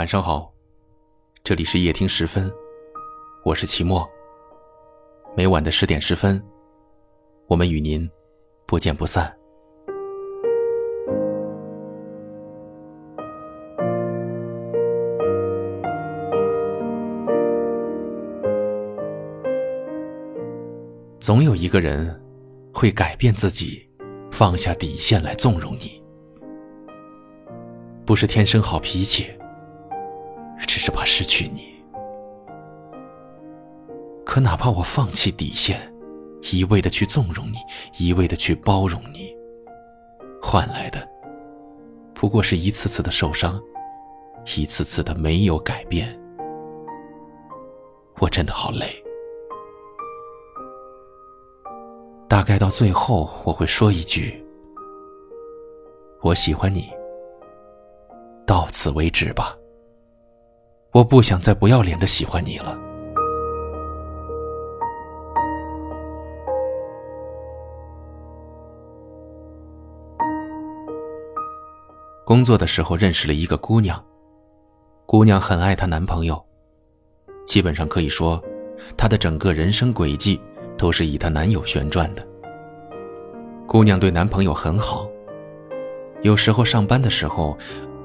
晚上好，这里是夜听十分，我是齐墨。每晚的十点十分，我们与您不见不散。总有一个人会改变自己，放下底线来纵容你。不是天生好脾气，是怕失去你。可哪怕我放弃底线，一味的去纵容你，一味的去包容你，换来的不过是一次次的受伤，一次次的没有改变。我真的好累。大概到最后，我会说一句：“我喜欢你。”到此为止吧。我不想再不要脸的喜欢你了。工作的时候认识了一个姑娘，姑娘很爱她男朋友，基本上可以说，她的整个人生轨迹都是以她男友旋转的。姑娘对男朋友很好，有时候上班的时候。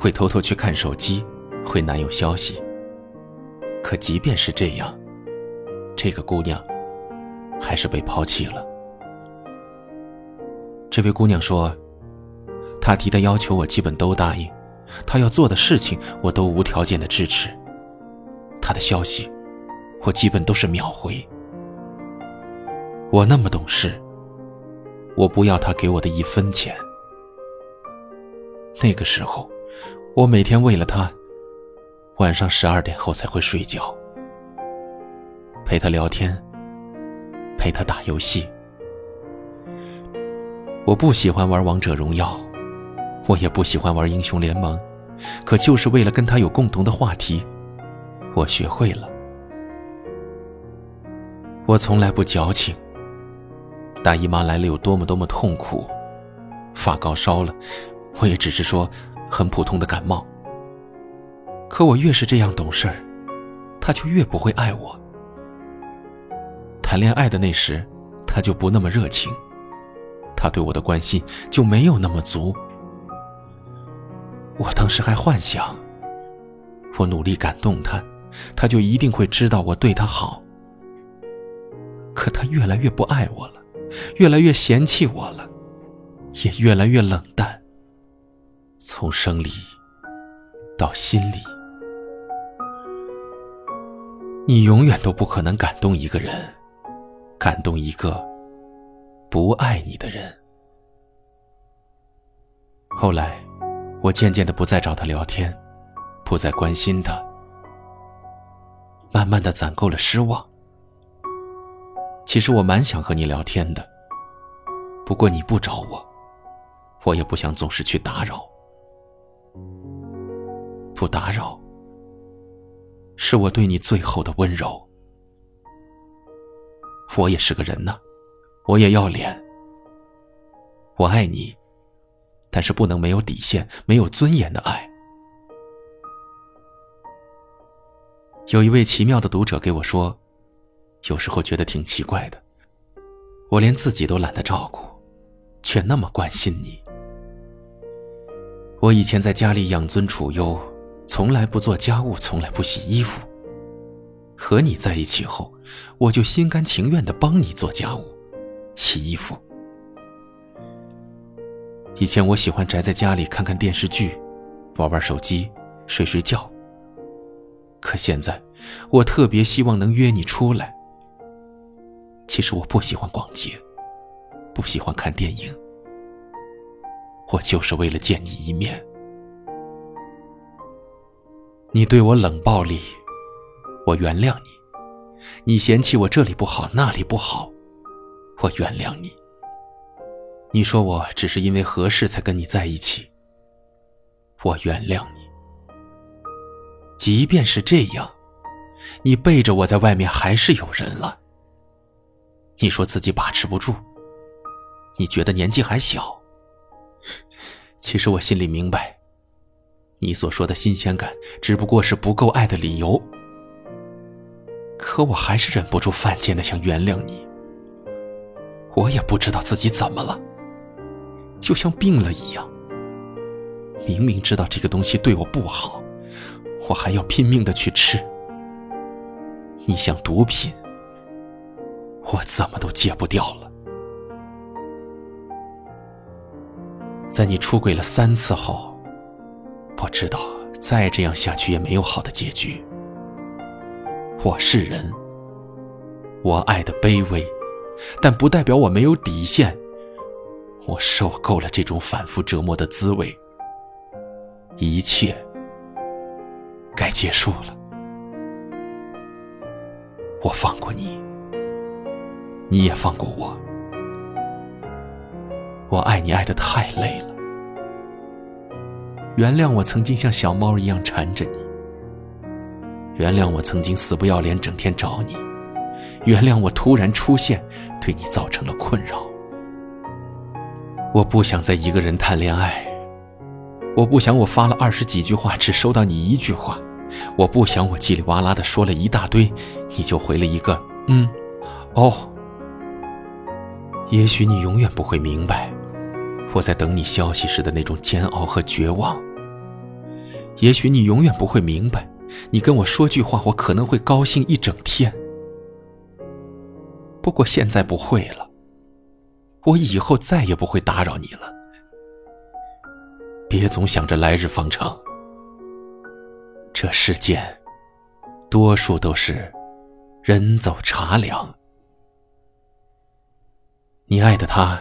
会偷偷去看手机，回男友消息。可即便是这样，这个姑娘还是被抛弃了。这位姑娘说：“她提的要求我基本都答应，她要做的事情我都无条件的支持。她的消息，我基本都是秒回。我那么懂事，我不要她给我的一分钱。那个时候。”我每天为了他，晚上十二点后才会睡觉，陪他聊天，陪他打游戏。我不喜欢玩王者荣耀，我也不喜欢玩英雄联盟，可就是为了跟他有共同的话题，我学会了。我从来不矫情，大姨妈来了有多么多么痛苦，发高烧了，我也只是说。很普通的感冒，可我越是这样懂事儿，他就越不会爱我。谈恋爱的那时，他就不那么热情，他对我的关心就没有那么足。我当时还幻想，我努力感动他，他就一定会知道我对他好。可他越来越不爱我了，越来越嫌弃我了，也越来越冷淡。从生理到心理，你永远都不可能感动一个人，感动一个不爱你的人。后来，我渐渐的不再找他聊天，不再关心他，慢慢的攒够了失望。其实我蛮想和你聊天的，不过你不找我，我也不想总是去打扰。不打扰，是我对你最后的温柔。我也是个人呢，我也要脸。我爱你，但是不能没有底线、没有尊严的爱。有一位奇妙的读者给我说，有时候觉得挺奇怪的，我连自己都懒得照顾，却那么关心你。我以前在家里养尊处优。从来不做家务，从来不洗衣服。和你在一起后，我就心甘情愿的帮你做家务、洗衣服。以前我喜欢宅在家里看看电视剧，玩玩手机，睡睡觉。可现在，我特别希望能约你出来。其实我不喜欢逛街，不喜欢看电影，我就是为了见你一面。你对我冷暴力，我原谅你；你嫌弃我这里不好那里不好，我原谅你。你说我只是因为合适才跟你在一起，我原谅你。即便是这样，你背着我在外面还是有人了。你说自己把持不住，你觉得年纪还小，其实我心里明白。你所说的新鲜感只不过是不够爱的理由。可我还是忍不住犯贱的想原谅你。我也不知道自己怎么了，就像病了一样。明明知道这个东西对我不好，我还要拼命的去吃。你像毒品，我怎么都戒不掉了。在你出轨了三次后，我知道再这样下去也没有好的结局。我是人，我爱的卑微，但不代表我没有底线。我受够了这种反复折磨的滋味，一切该结束了。我放过你，你也放过我。我爱你爱的太累了，原谅我曾经像小猫一样缠着你，原谅我曾经死不要脸整天找你，原谅我突然出现对你造成了困扰。我不想再一个人谈恋爱，我不想我发了二十几句话只收到你一句话。我不想我叽里哇啦的说了一大堆，你就回了一个嗯，哦。也许你永远不会明白，我在等你消息时的那种煎熬和绝望。也许你永远不会明白，你跟我说句话，我可能会高兴一整天。不过现在不会了，我以后再也不会打扰你了。别总想着来日方长。这世间，多数都是人走茶凉。你爱的他，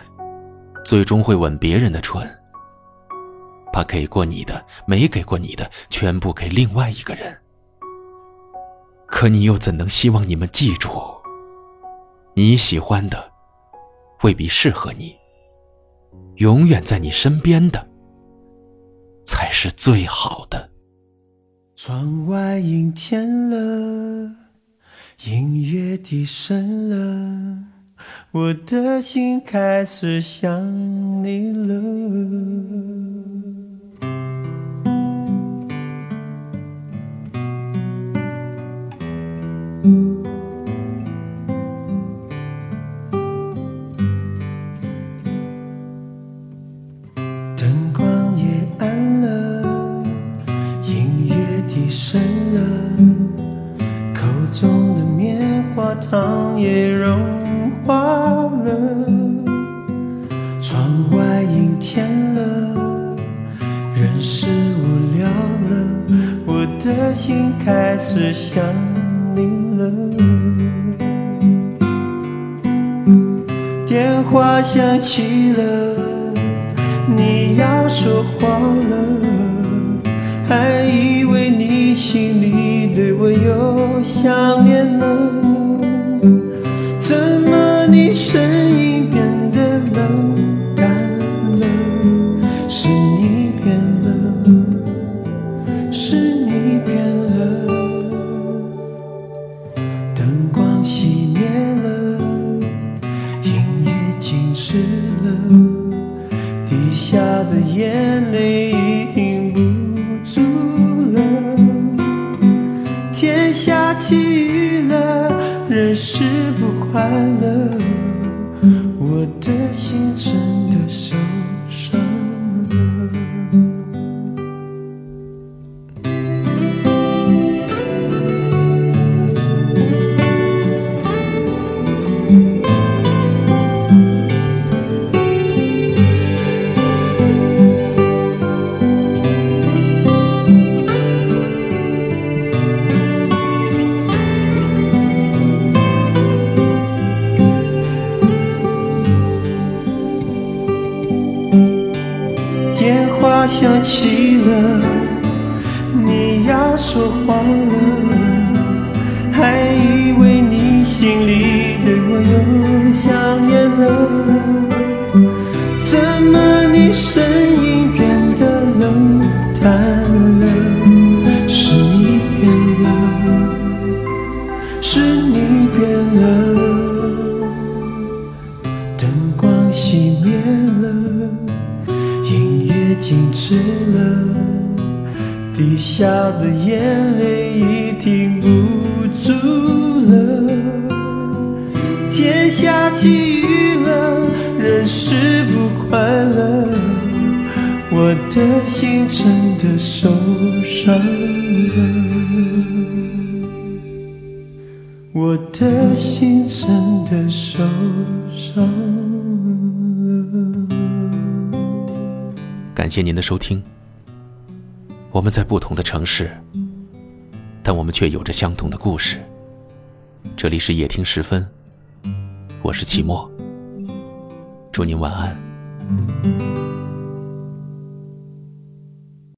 最终会吻别人的唇，把给过你的、没给过你的，全部给另外一个人。可你又怎能希望你们记住，你喜欢的未必适合你，永远在你身边的才是最好的。窗外阴天了，音乐低声了，我的心开始想你了。心开始想你了。电话响起了，你要说话了，还以为你心里对我有想念呢。声音眼泪已停不住了。天下起雨了，人是不快乐。我的心真想起了，你要说谎了，还以为你心里对我又想念了，怎么你声音变得冷淡？天下起雨了，人是不快乐，我的心真的受伤了。我的心真的受伤了。感谢您的收听。我们在不同的城市，但我们却有着相同的故事。这里是夜听时分，我是齐墨。祝您晚安。